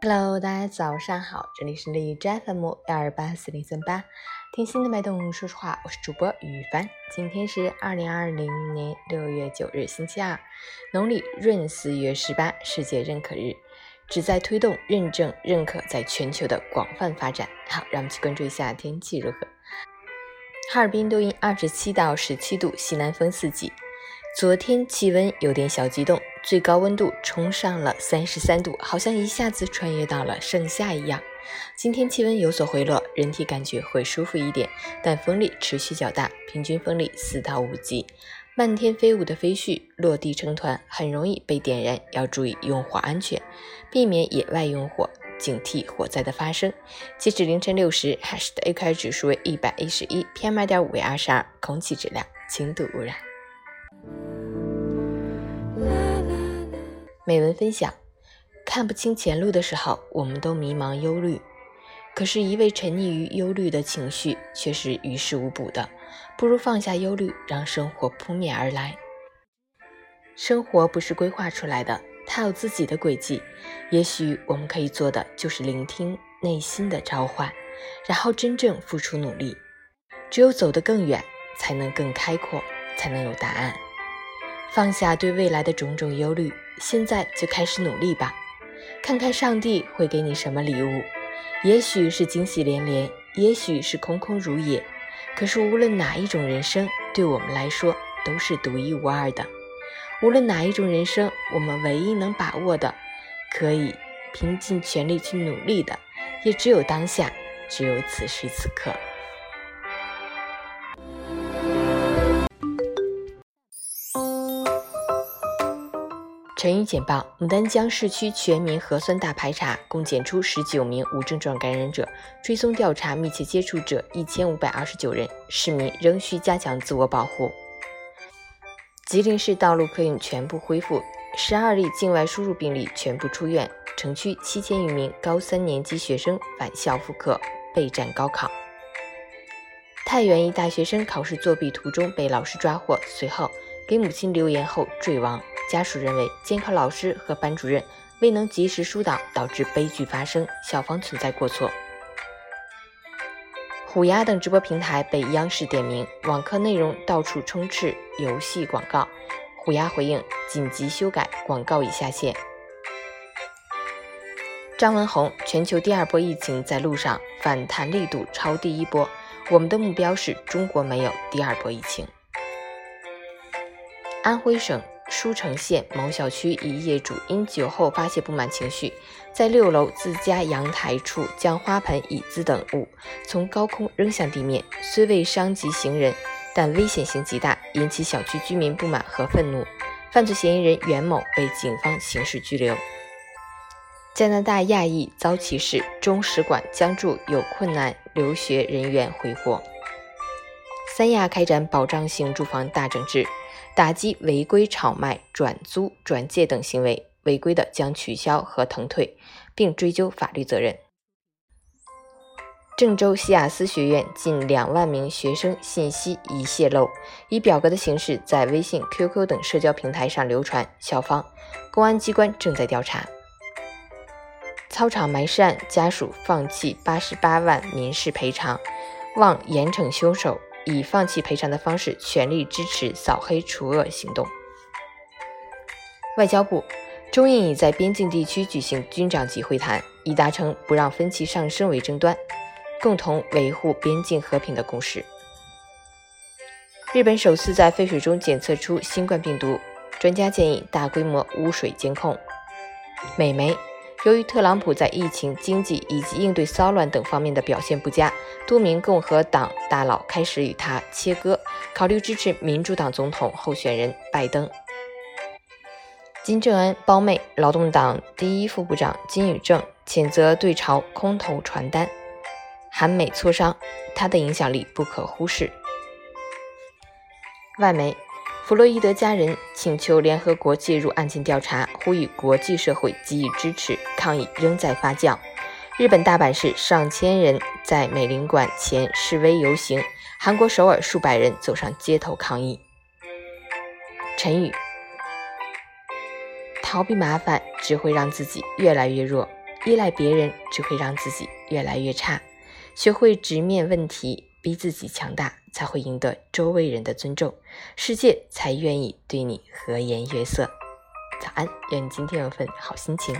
Hello，大家早上好，这里是荔枝 FM 幺二八四零三八，听心的脉动，说实话，我是主播于帆。今天是二零二零年六月九日，星期二，农历闰四月十八，世界认可日，旨在推动认证认可在全球的广泛发展。好，让我们去关注一下天气如何。哈尔滨多云，二十七到十七度，西南风四级。昨天气温有点小激动，最高温度冲上了三十三度，好像一下子穿越到了盛夏一样。今天气温有所回落，人体感觉会舒服一点，但风力持续较大，平均风力四到五级。漫天飞舞的飞絮落地成团，很容易被点燃，要注意用火安全，避免野外用火，警惕火灾的发生。截止凌晨六时，海市的 AQI 指数为一百一十一，PM 二点五为二十二，空气质量轻度污染。美文分享：看不清前路的时候，我们都迷茫忧虑；可是，一味沉溺于忧虑的情绪却是于事无补的。不如放下忧虑，让生活扑面而来。生活不是规划出来的，它有自己的轨迹。也许我们可以做的就是聆听内心的召唤，然后真正付出努力。只有走得更远，才能更开阔，才能有答案。放下对未来的种种忧虑。现在就开始努力吧，看看上帝会给你什么礼物。也许是惊喜连连，也许是空空如也。可是无论哪一种人生，对我们来说都是独一无二的。无论哪一种人生，我们唯一能把握的，可以拼尽全力去努力的，也只有当下，只有此时此刻。晨语简报：牡丹江市区全民核酸大排查，共检出十九名无症状感染者，追踪调查密切接触者一千五百二十九人。市民仍需加强自我保护。吉林市道路客运全部恢复，十二例境外输入病例全部出院。城区七千余名高三年级学生返校复课备战高考。太原一大学生考试作弊途中被老师抓获，随后给母亲留言后坠亡。家属认为监考老师和班主任未能及时疏导，导致悲剧发生，校方存在过错。虎牙等直播平台被央视点名，网课内容到处充斥游戏广告。虎牙回应紧急修改，广告已下线。张文宏，全球第二波疫情在路上，反弹力度超第一波，我们的目标是中国没有第二波疫情。安徽省。舒城县某小区一业主因酒后发泄不满情绪，在六楼自家阳台处将花盆、椅子等物从高空扔向地面，虽未伤及行人，但危险性极大，引起小区居民不满和愤怒。犯罪嫌疑人袁某被警方刑事拘留。加拿大亚裔遭歧视，中使馆将助有困难留学人员回国。三亚开展保障性住房大整治。打击违规炒卖、转租、转借等行为，违规的将取消和腾退，并追究法律责任。郑州西雅斯学院近两万名学生信息已泄露，以表格的形式在微信、QQ 等社交平台上流传，校方、公安机关正在调查。操场埋尸案家属放弃八十八万民事赔偿，望严惩凶手。以放弃赔偿的方式，全力支持扫黑除恶行动。外交部，中印已在边境地区举行军长级会谈，已达成不让分歧上升为争端，共同维护边境和平的共识。日本首次在废水中检测出新冠病毒，专家建议大规模污水监控。美媒。由于特朗普在疫情、经济以及应对骚乱等方面的表现不佳，多名共和党大佬开始与他切割，考虑支持民主党总统候选人拜登。金正恩胞妹、劳动党第一副部长金宇正谴责对朝空投传单，韩美磋商，他的影响力不可忽视。外媒。弗洛伊德家人请求联合国介入案件调查，呼吁国际社会给予支持。抗议仍在发酵。日本大阪市上千人在美领馆前示威游行，韩国首尔数百人走上街头抗议。陈宇：逃避麻烦只会让自己越来越弱。依赖别人只会让自己越来越差。学会直面问题，逼自己强大，才会赢得周围人的尊重，世界才愿意对你和颜悦色。早安，愿你今天有份好心情。